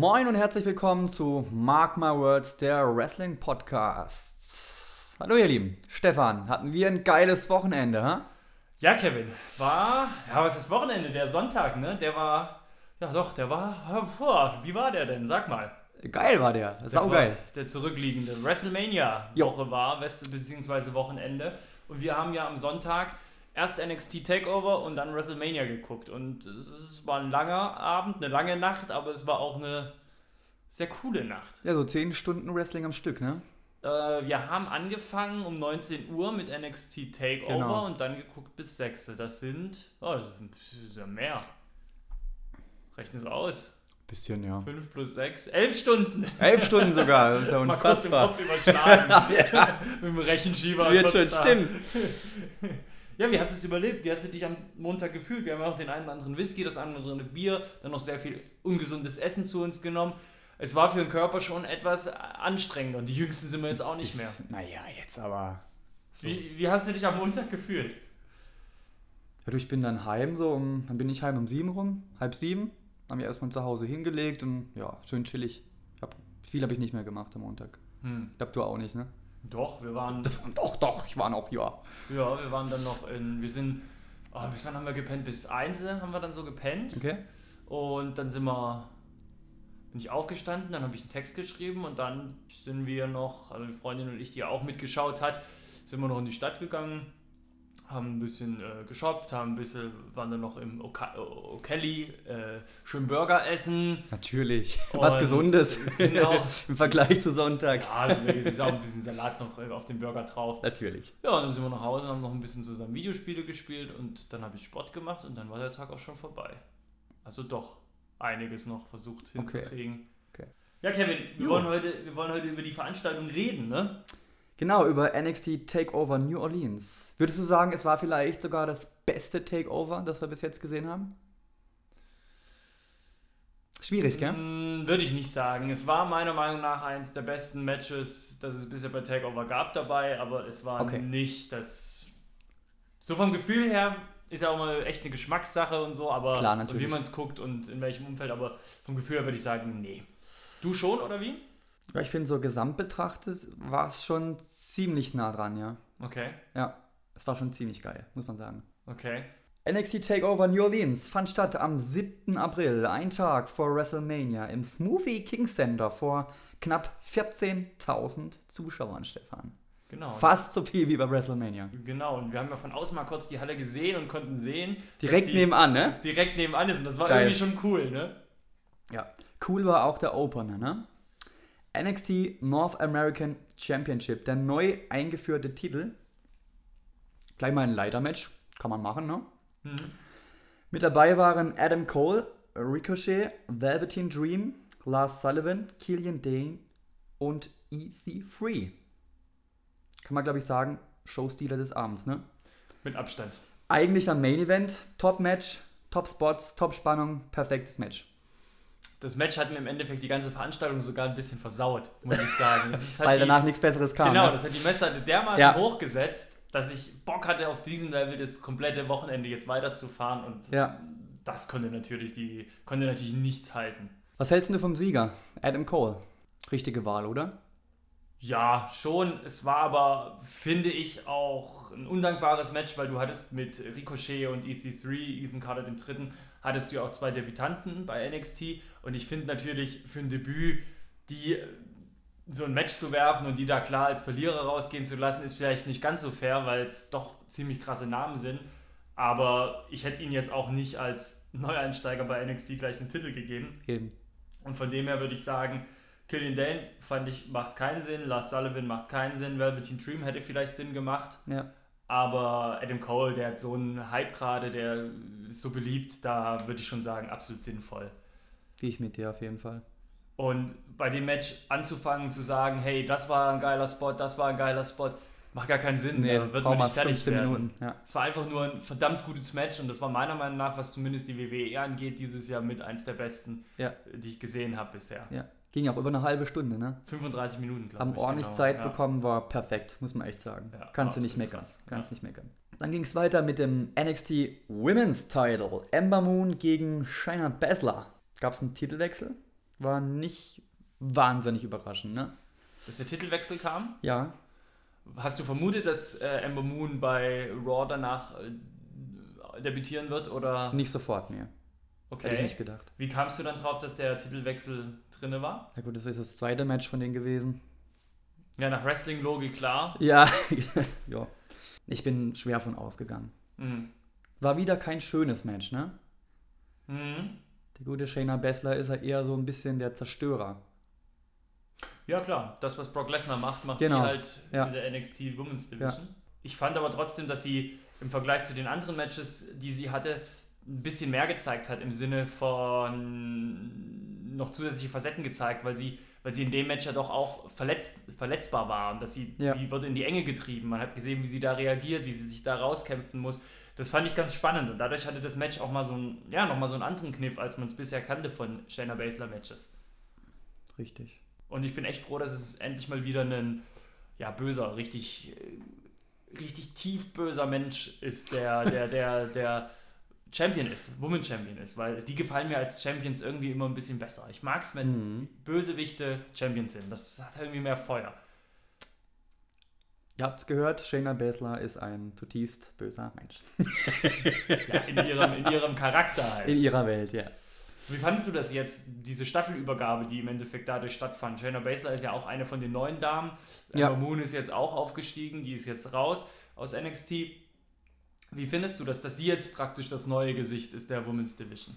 Moin und herzlich willkommen zu Mark My Words, der Wrestling Podcast. Hallo ihr Lieben, Stefan, hatten wir ein geiles Wochenende, ha? Ja, Kevin, war, ja, was ist Wochenende? Der Sonntag, ne? Der war, ja doch, der war, boah, wie war der denn? Sag mal. Geil war der, saugeil. Der zurückliegende WrestleMania-Woche war, beziehungsweise Wochenende. Und wir haben ja am Sonntag erst NXT Takeover und dann WrestleMania geguckt. Und es war ein langer Abend, eine lange Nacht, aber es war auch eine sehr coole Nacht. Ja, so 10 Stunden Wrestling am Stück, ne? Äh, wir haben angefangen um 19 Uhr mit NXT Takeover genau. und dann geguckt bis 6. Das sind, oh, das ist ja mehr. Rechne es aus. Bisschen, ja. 5 plus 6, 11 Stunden. 11 Stunden sogar, das ist ja unfassbar. Mal kurz im Kopf überschlagen. ja. Mit dem Rechenschieber. Wird schon, stimmt. Ja, wie hast du es überlebt? Wie hast du dich am Montag gefühlt? Wir haben auch den einen oder anderen Whisky, das andere Bier, dann noch sehr viel ungesundes Essen zu uns genommen. Es war für den Körper schon etwas anstrengender und die Jüngsten sind wir jetzt auch nicht mehr. Naja, jetzt aber. So. Wie, wie hast du dich am Montag gefühlt? Ja, du, ich bin dann heim, so um, dann bin ich heim um sieben rum, halb sieben. Haben wir erstmal zu Hause hingelegt und ja, schön chillig. Hab, viel habe ich nicht mehr gemacht am Montag. Hm. Ich glaube, du auch nicht, ne? Doch, wir waren. Doch, doch, ich war noch, ja. Ja, wir waren dann noch in. Wir sind. Oh, bis wann haben wir gepennt? Bis 1 haben wir dann so gepennt. Okay. Und dann sind wir. Bin ich aufgestanden, dann habe ich einen Text geschrieben und dann sind wir noch, also die Freundin und ich, die auch mitgeschaut hat, sind wir noch in die Stadt gegangen, haben ein bisschen äh, geshoppt, haben ein bisschen, waren dann noch im O'Kelly, äh, schön Burger essen. Natürlich, was Gesundes. Genau. Im Vergleich zu Sonntag. Ja, also ist auch ein bisschen Salat noch äh, auf dem Burger drauf. Natürlich. Ja, und dann sind wir nach Hause, haben noch ein bisschen zusammen Videospiele gespielt und dann habe ich Sport gemacht und dann war der Tag auch schon vorbei. Also doch einiges noch versucht hinzukriegen. Okay. okay. Ja, Kevin, wir wollen, heute, wir wollen heute über die Veranstaltung reden, ne? Genau, über NXT Takeover New Orleans. Würdest du sagen, es war vielleicht sogar das beste Takeover, das wir bis jetzt gesehen haben? Schwierig, gell? Mm, würde ich nicht sagen. Es war meiner Meinung nach eines der besten Matches, das es bisher bei Takeover gab dabei, aber es war okay. nicht das. So vom Gefühl her ist ja auch mal echt eine Geschmackssache und so, aber Klar, und wie man es guckt und in welchem Umfeld, aber vom Gefühl her würde ich sagen, nee. Du schon oder wie? Ja, ich finde, so gesamt betrachtet war es schon ziemlich nah dran, ja. Okay. Ja, es war schon ziemlich geil, muss man sagen. Okay. NXT Takeover New Orleans fand statt am 7. April, ein Tag vor WrestleMania, im Smoothie King Center vor knapp 14.000 Zuschauern, Stefan. Genau. Fast so viel wie bei WrestleMania. Genau, und wir haben ja von außen mal kurz die Halle gesehen und konnten sehen. Direkt nebenan, ne? Direkt nebenan ist und das war Geil. irgendwie schon cool, ne? Ja. Cool war auch der Opener, ne? NXT North American Championship, der neu eingeführte Titel. Gleich mal ein Leitermatch, kann man machen, ne? Mhm. Mit dabei waren Adam Cole, Ricochet, Velveteen Dream, Lars Sullivan, Killian Dane und EC3. Kann man, glaube ich, sagen, Showstealer des Abends, ne? Mit Abstand. Eigentlich am Main Event, Top-Match, Top-Spots, Top-Spannung, perfektes Match das Match hat mir im Endeffekt die ganze Veranstaltung sogar ein bisschen versaut, muss ich sagen. halt Weil die, danach nichts Besseres kam. Genau, ne? das hat die Messer dermaßen ja. hochgesetzt, dass ich Bock hatte, auf diesem Level das komplette Wochenende jetzt weiterzufahren und ja. das konnte natürlich, die, konnte natürlich nichts halten. Was hältst du vom Sieger? Adam Cole. Richtige Wahl, oder? Ja, schon. Es war aber, finde ich, auch ein undankbares Match, weil du hattest mit Ricochet und EC3, Ethan Carter den dritten, hattest du ja auch zwei Debütanten bei NXT und ich finde natürlich für ein Debüt, die so ein Match zu werfen und die da klar als Verlierer rausgehen zu lassen, ist vielleicht nicht ganz so fair, weil es doch ziemlich krasse Namen sind. Aber ich hätte ihn jetzt auch nicht als Neueinsteiger bei NXT gleich einen Titel gegeben. Eben. Und von dem her würde ich sagen, Killian Dane fand ich macht keinen Sinn, Lars Sullivan macht keinen Sinn, Velveteen Dream hätte vielleicht Sinn gemacht. Ja. Aber Adam Cole, der hat so einen Hype gerade, der ist so beliebt, da würde ich schon sagen, absolut sinnvoll. Gehe ich mit dir auf jeden Fall. Und bei dem Match anzufangen zu sagen, hey, das war ein geiler Spot, das war ein geiler Spot, macht gar keinen Sinn. Nee, da wird man nicht fertig werden. Minuten, ja. Es war einfach nur ein verdammt gutes Match und das war meiner Meinung nach, was zumindest die WWE angeht, dieses Jahr mit eins der besten, ja. die ich gesehen habe bisher. Ja. Ging auch über eine halbe Stunde, ne? 35 Minuten, glaube ich. Haben ordentlich genau. Zeit ja. bekommen, war perfekt, muss man echt sagen. Ja, Kannst du nicht meckern. Krass. Kannst ja. nicht meckern. Dann ging es weiter mit dem NXT Women's Title. Ember Moon gegen Shayna Baszler. Gab es einen Titelwechsel? war nicht wahnsinnig überraschend, ne? Dass der Titelwechsel kam? Ja. Hast du vermutet, dass äh, Ember Moon bei Raw danach äh, debütieren wird oder? Nicht sofort, nee. Okay. Hätte ich nicht gedacht. Wie kamst du dann drauf, dass der Titelwechsel drinne war? Ja gut, das ist das zweite Match von denen gewesen. Ja, nach Wrestling-Logik klar. Ja, ja. Ich bin schwer von ausgegangen. Mhm. War wieder kein schönes Match, ne? Mhm. Die gute Shayna Baszler ist ja eher so ein bisschen der Zerstörer. Ja, klar. Das, was Brock Lesnar macht, macht Genau. sie halt Ja. in der NXT Women's Division. Ich fand aber trotzdem, dass sie im Vergleich zu den anderen Matches, die sie hatte, ein bisschen mehr gezeigt hat im Sinne von noch zusätzliche Facetten gezeigt, weil sie, weil sie in dem Match ja doch auch verletzt, verletzbar war und dass sie, Ja. sie wird in die Enge getrieben. Man hat gesehen, wie sie da reagiert, wie sie sich da rauskämpfen muss. Das fand ich ganz spannend und dadurch hatte das Match auch mal so einen, ja, noch mal so einen anderen Kniff, als man es bisher kannte von Shayna Baszler Matches. Richtig. Und ich bin echt froh, dass es endlich mal wieder ein ja, böser, richtig, äh, richtig tief böser Mensch ist, der, der, der, der Champion ist, Woman Champion ist, weil die gefallen mir als Champions irgendwie immer ein bisschen besser. Ich mag es, wenn Mhm. Bösewichte Champions sind. Das hat irgendwie mehr Feuer. Ihr habt's gehört, Shayna Baszler ist ein zutiefst böser Mensch. Ja, in, ihrem, in ihrem Charakter halt. In ihrer Welt, ja. Wie fandest du das jetzt, diese Staffelübergabe, die im Endeffekt dadurch stattfand? Shayna Baszler ist ja auch eine von den neuen Damen. Ja. Moon ist jetzt auch aufgestiegen, die ist jetzt raus aus NXT. Wie findest du das, dass sie jetzt praktisch das neue Gesicht ist der Women's Division?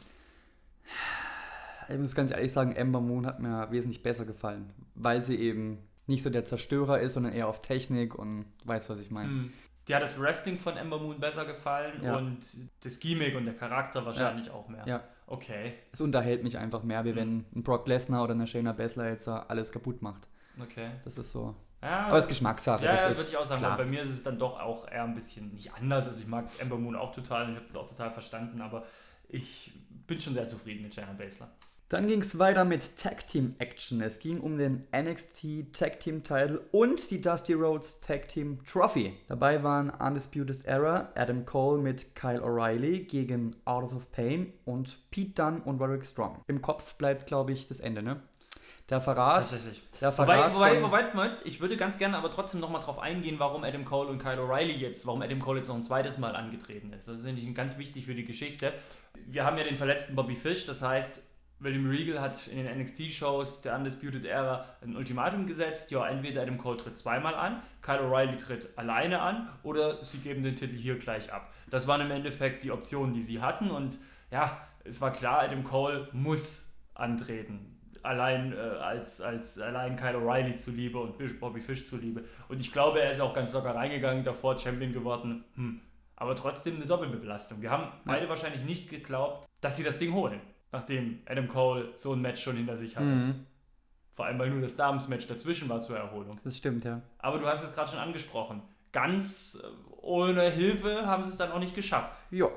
Ich muss ganz ehrlich sagen, Ember Moon hat mir wesentlich besser gefallen, weil sie eben nicht so der Zerstörer ist, sondern eher auf Technik und weiß, was ich meine. Hm. Dir hat das Wrestling von Ember Moon besser gefallen Ja. und das Gimmick und der Charakter wahrscheinlich auch mehr. Ja. Okay, Es unterhält mich einfach mehr, wie Mhm. wenn ein Brock Lesnar oder eine Shayna Baszler jetzt da alles kaputt macht. okay. Das ist so. Ja, Aber es ist Geschmackssache. ja, das ja ist würde ich auch sagen. klar. Bei mir ist es dann doch auch eher ein bisschen nicht anders. Also ich mag Ember Moon auch total und ich habe das auch total verstanden, aber ich bin schon sehr zufrieden mit Shayna Baszler. Dann ging es weiter mit Tag Team Action. Es ging um den NXT Tag Team Title und die Dusty Rhodes Tag Team Trophy. Dabei waren Undisputed Era, Adam Cole mit Kyle O'Reilly gegen Authors of Pain und Pete Dunne und Roderick Strong. Im Kopf bleibt, glaube ich, das Ende, ne? Der Verrat. Tatsächlich. Der Wobei, Verrat wobei, wobei, Moment, ich würde ganz gerne aber trotzdem nochmal drauf eingehen, warum Adam Cole und Kyle O'Reilly jetzt, warum Adam Cole jetzt noch ein zweites Mal angetreten ist. Das ist nämlich ganz wichtig für die Geschichte. Wir haben ja den verletzten Bobby Fish, das heißt, William Regal hat in den NXT-Shows der Undisputed Era ein Ultimatum gesetzt, ja, entweder Adam Cole tritt zweimal an, Kyle O'Reilly tritt alleine an oder sie geben den Titel hier gleich ab. Das waren im Endeffekt die Optionen, die sie hatten und ja, es war klar, Adam Cole muss antreten. Allein äh, als, als allein Kyle O'Reilly zuliebe und Bobby Fish zuliebe. Und ich glaube, er ist auch ganz locker reingegangen, davor Champion geworden. Hm. Aber trotzdem eine Doppelbelastung. Wir haben beide wahrscheinlich nicht geglaubt, dass sie das Ding holen, nachdem Adam Cole so ein Match schon hinter sich hatte. Mhm, Vor allem, weil nur das Damensmatch dazwischen war zur Erholung. das stimmt, ja. Aber du hast es gerade schon angesprochen. Ganz äh, ohne Hilfe haben sie es dann auch nicht geschafft. Ja.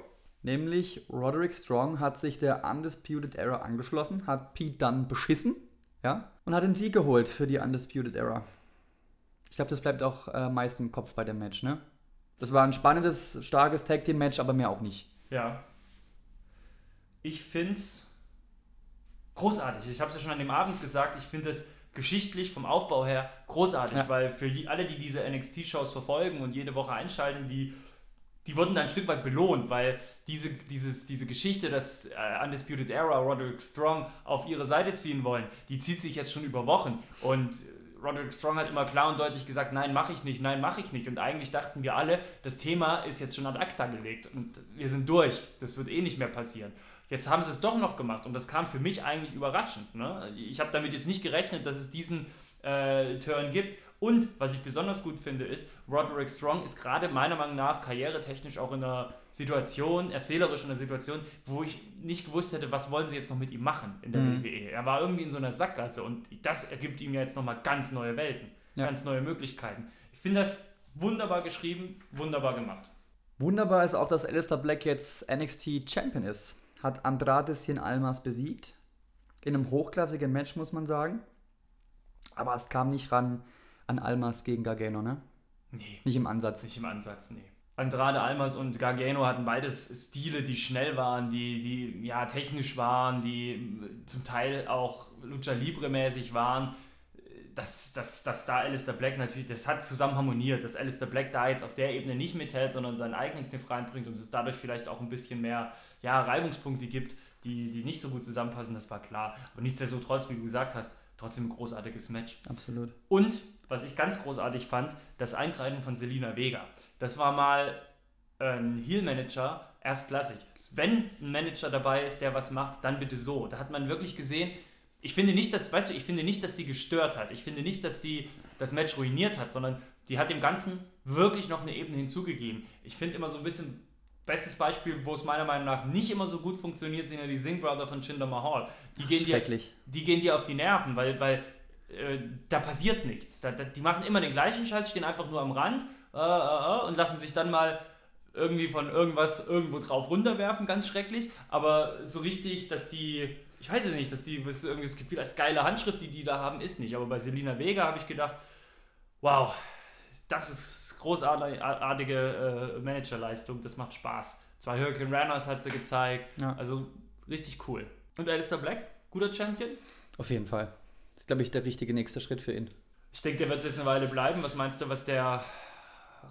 Nämlich Roderick Strong hat sich der Undisputed Era angeschlossen, hat Pete Dunne beschissen, ja, und hat den Sieg geholt für die Undisputed Era. Ich glaube, das bleibt auch äh, meist im Kopf bei dem Match, ne? Das war ein spannendes, starkes Tag Team Match, aber mehr auch nicht. Ja. Ich finde es großartig. Ich habe es ja schon an dem Abend gesagt. Ich finde es geschichtlich vom Aufbau her großartig, Ja. weil für alle, die diese NXT-Shows verfolgen und jede Woche einschalten, die, die wurden da ein Stück weit belohnt, weil diese, dieses, diese Geschichte, dass äh, Undisputed Era Roderick Strong auf ihre Seite ziehen wollen, die zieht sich jetzt schon über Wochen. Und Roderick Strong hat immer klar und deutlich gesagt, nein, mache ich nicht, nein, mache ich nicht. Und eigentlich dachten wir alle, das Thema ist jetzt schon ad acta gelegt und wir sind durch. Das wird eh nicht mehr passieren. Jetzt haben sie es doch noch gemacht und das kam für mich eigentlich überraschend. Ne? Ich habe damit jetzt nicht gerechnet, dass es diesen äh, Turn gibt. Und was ich besonders gut finde, ist, Roderick Strong ist gerade meiner Meinung nach karrieretechnisch auch in einer Situation, erzählerisch in einer Situation, wo ich nicht gewusst hätte, was wollen sie jetzt noch mit ihm machen in der Mhm. WWE. Er war irgendwie in so einer Sackgasse und das ergibt ihm ja jetzt nochmal ganz neue Welten, Ja. ganz neue Möglichkeiten. Ich finde das wunderbar geschrieben, wunderbar gemacht. Wunderbar ist auch, dass Alistair Black jetzt NXT Champion ist. Hat Andrade Cien Almas besiegt. In einem hochklassigen Match, muss man sagen. Aber es kam nicht ran an Almas gegen Gargano, ne? Nee, Nicht im Ansatz. nicht im Ansatz, nee. Andrade Almas und Gargano hatten beides Stile, die schnell waren, die, die ja technisch waren, die zum Teil auch Lucha Libre mäßig waren. Dass, dass, dass da Alistair Black natürlich, das hat zusammen harmoniert, dass Alistair Black da jetzt auf der Ebene nicht mithält, sondern seinen eigenen Kniff reinbringt und es dadurch vielleicht auch ein bisschen mehr ja, Reibungspunkte gibt, die, die nicht so gut zusammenpassen, das war klar. Aber nichtsdestotrotz, wie du gesagt hast, trotzdem ein großartiges Match. Absolut. Und was ich ganz großartig fand, das Eingreifen von Selina Vega. Das war mal ein Heal-Manager erstklassig. Wenn ein Manager dabei ist, der was macht, dann bitte so. Da hat man wirklich gesehen, ich finde nicht, dass, weißt du, ich finde nicht, dass die gestört hat. Ich finde nicht, dass die das Match ruiniert hat, sondern die hat dem Ganzen wirklich noch eine Ebene hinzugegeben. Ich finde immer so ein bisschen, bestes Beispiel, wo es meiner Meinung nach nicht immer so gut funktioniert, sind ja die Sing Brother von Jinder Mahal. Die gehen dir, die gehen dir auf die Nerven, weil, weil äh, da passiert nichts. Da, da, die machen immer den gleichen Scheiß, stehen einfach nur am Rand äh, äh, äh, und lassen sich dann mal irgendwie von irgendwas irgendwo drauf runterwerfen, ganz schrecklich. Aber so richtig, dass die, ich weiß es nicht, dass die das irgendwie das Gefühl als geile Handschrift, die die da haben, ist nicht. Aber bei Selina Vega habe ich gedacht, wow, das ist großartige äh, Managerleistung, das macht Spaß. Zwei Hurricane Runners hat sie gezeigt, ja. also richtig cool. Und Alistair Black, guter Champion? Auf jeden Fall. Das ist, glaube ich, der richtige nächste Schritt für ihn. Ich denke, der wird jetzt eine Weile bleiben. Was meinst du, was der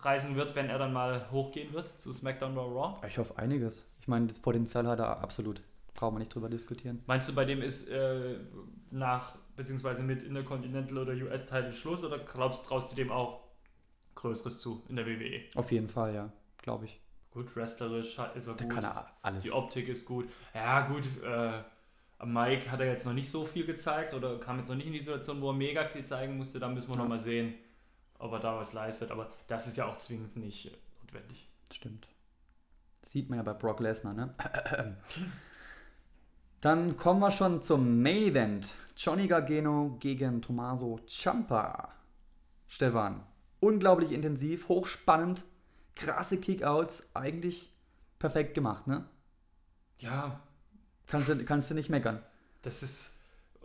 reisen wird, wenn er dann mal hochgehen wird zu SmackDown oder Raw? Ich hoffe einiges. Ich meine, das Potenzial hat er absolut. Brauchen wir nicht drüber diskutieren. Meinst du, bei dem ist äh, nach, beziehungsweise mit Intercontinental oder US-Title Schluss oder glaubst, traust du dem auch Größeres zu in der WWE? Auf jeden Fall, ja, glaube ich. Gut, wrestlerisch ist er da gut. Kann er alles. Die Optik ist gut. Ja, gut, äh, Mike hat er jetzt noch nicht so viel gezeigt oder kam jetzt noch nicht in die Situation, wo er mega viel zeigen musste. Da müssen wir ja. noch mal sehen, ob er da was leistet. Aber das ist ja auch zwingend nicht notwendig. Stimmt. Das sieht man ja bei Brock Lesnar, ne? Dann kommen wir schon zum Main Event. Johnny Gargano gegen Tommaso Ciampa. Stefan, unglaublich intensiv, hochspannend, krasse Kickouts, eigentlich perfekt gemacht, ne? Ja. Kannst du, kannst du nicht meckern. Das ist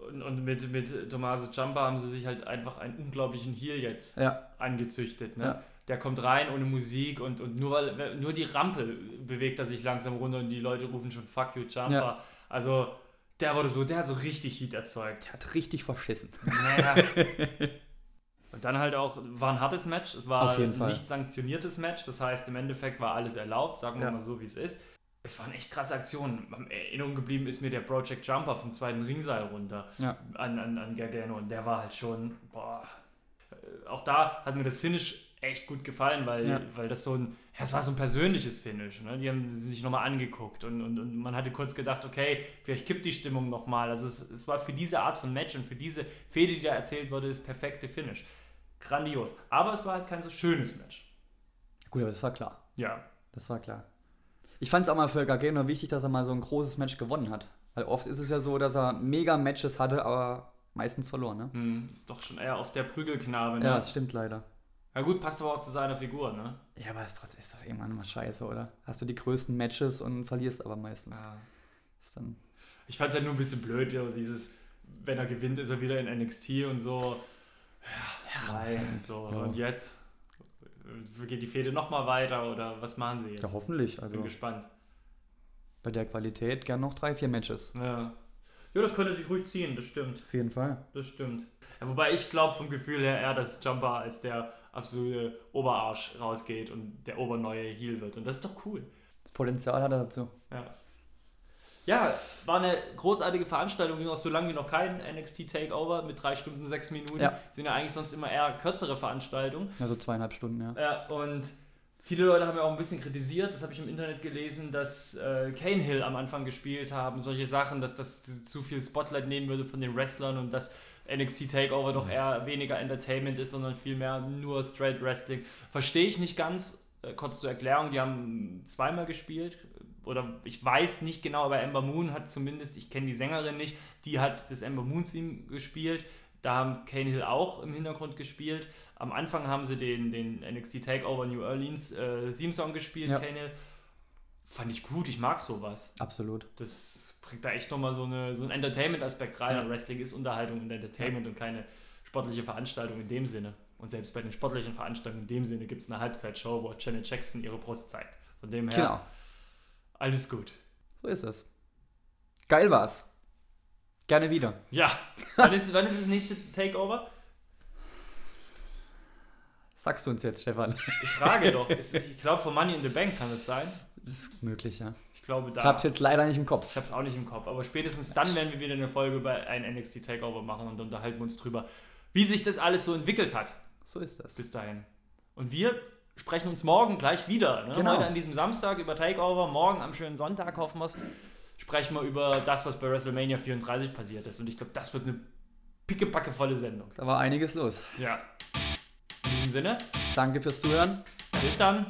und, und mit, mit Tommaso Ciampa haben sie sich halt einfach einen unglaublichen Heal jetzt ja. angezüchtet. Ne? Ja. Der kommt rein ohne Musik und, und nur, nur die Rampe bewegt er sich langsam runter und die Leute rufen schon Fuck you, Ciampa. Ja. Also der wurde so, der hat so richtig Heat erzeugt. Der hat richtig verschissen. Naja. und dann halt auch, war ein hartes Match. Es war ein nicht sanktioniertes Match. Das heißt, im Endeffekt war alles erlaubt, sagen wir mal so, wie es ist es waren echt krasse Aktionen. In Erinnerung geblieben ist mir der Project Jumper vom zweiten Ringseil runter ja. an, an, an Gargano und der war halt schon, boah. Äh, auch da hat mir das Finish echt gut gefallen, weil, ja. weil das so ein, es war so ein persönliches Finish. Ne? Die haben sich nochmal angeguckt und, und, und man hatte kurz gedacht, okay, vielleicht kippt die Stimmung nochmal. Also es, es war für diese Art von Match und für diese Fehde, die da erzählt wurde, das perfekte Finish. Grandios. Aber es war halt kein so schönes Match. Gut, aber das war klar. Ja. Das war klar. Ich fand es auch mal für Gargano wichtig, dass er mal so ein großes Match gewonnen hat. Weil oft ist es ja so, dass er mega Matches hatte, aber meistens verloren, ne? Hm, ist doch schon eher auf der Prügelknabe, ne? Ja, das stimmt leider. Ja gut, passt aber auch zu seiner Figur, ne? Ja, aber es trotzdem ist doch irgendwann mal scheiße, oder? Hast du die größten Matches und verlierst aber meistens. Ja. Ist dann ich fand es halt nur ein bisschen blöd, ja, dieses, wenn er gewinnt, ist er wieder in NXT und so. Ja, nein, halt, so. Ja. Und jetzt? Geht die Fehde nochmal weiter oder was machen sie jetzt? Ja, hoffentlich. Also Bin gespannt. Bei der Qualität gern noch drei, vier Matches. Ja. Ja, das könnte sich ruhig ziehen, das stimmt. Auf jeden Fall. Das stimmt. Ja, wobei ich glaube vom Gefühl her eher, dass Jumper als der absolute Oberarsch rausgeht und der oberneue Heel wird. Und das ist doch cool. Das Potenzial hat er dazu. Ja. Ja, war eine großartige Veranstaltung, ging auch so lange wie noch kein NXT Takeover mit drei Stunden, sechs Minuten. Ja. Sind ja eigentlich sonst immer eher kürzere Veranstaltungen. Ja, so zweieinhalb Stunden, ja. Ja, und viele Leute haben ja auch ein bisschen kritisiert, das habe ich im Internet gelesen, dass äh, Kane Hill am Anfang gespielt haben, solche Sachen, dass das zu viel Spotlight nehmen würde von den Wrestlern und dass NXT Takeover doch eher weniger Entertainment ist, sondern vielmehr nur Straight Wrestling. Verstehe ich nicht ganz. Äh, kurz zur Erklärung, die haben zweimal gespielt, oder ich weiß nicht genau, aber Ember Moon hat zumindest, ich kenne die Sängerin nicht, die hat das Ember Moon Theme gespielt. Da haben Kane Hill auch im Hintergrund gespielt. Am Anfang haben sie den, den NXT Takeover New Orleans äh, Theme Song gespielt, ja. Kane Hill. Fand ich gut, ich mag sowas. Absolut. Das bringt da echt nochmal so, eine, so einen Entertainment-Aspekt rein. Ja. Wrestling ist Unterhaltung und Entertainment ja. und keine sportliche Veranstaltung in dem Sinne. Und selbst bei den sportlichen Veranstaltungen in dem Sinne gibt es eine Halbzeitshow, wo Janet Jackson ihre Brust zeigt. Von dem her, Genau. Alles gut. So ist es. Geil war's. Gerne wieder. Ja, wann ist, wann ist das nächste Takeover? Sagst du uns jetzt, Stefan? Ich frage doch. Ist, ich glaube, von Money in the Bank kann es sein. Das ist möglich, ja. Ich glaube, da. Ich hab's jetzt leider nicht im Ich Kopf. habe es auch nicht im Kopf, aber spätestens dann werden wir wieder eine Folge über ein NXT Takeover machen und unterhalten uns drüber, wie sich das alles so entwickelt hat So ist das. bis dahin. Und wir sprechen uns morgen gleich wieder. Ne? Genau. Heute an diesem Samstag über Takeover, morgen am schönen Sonntag hoffen wir es, sprechen wir über das, was bei WrestleMania 34 passiert ist. Und ich glaube, das wird eine pickepackevolle Sendung. Da war einiges los. Ja. In diesem Sinne, Danke fürs Zuhören. bis dann.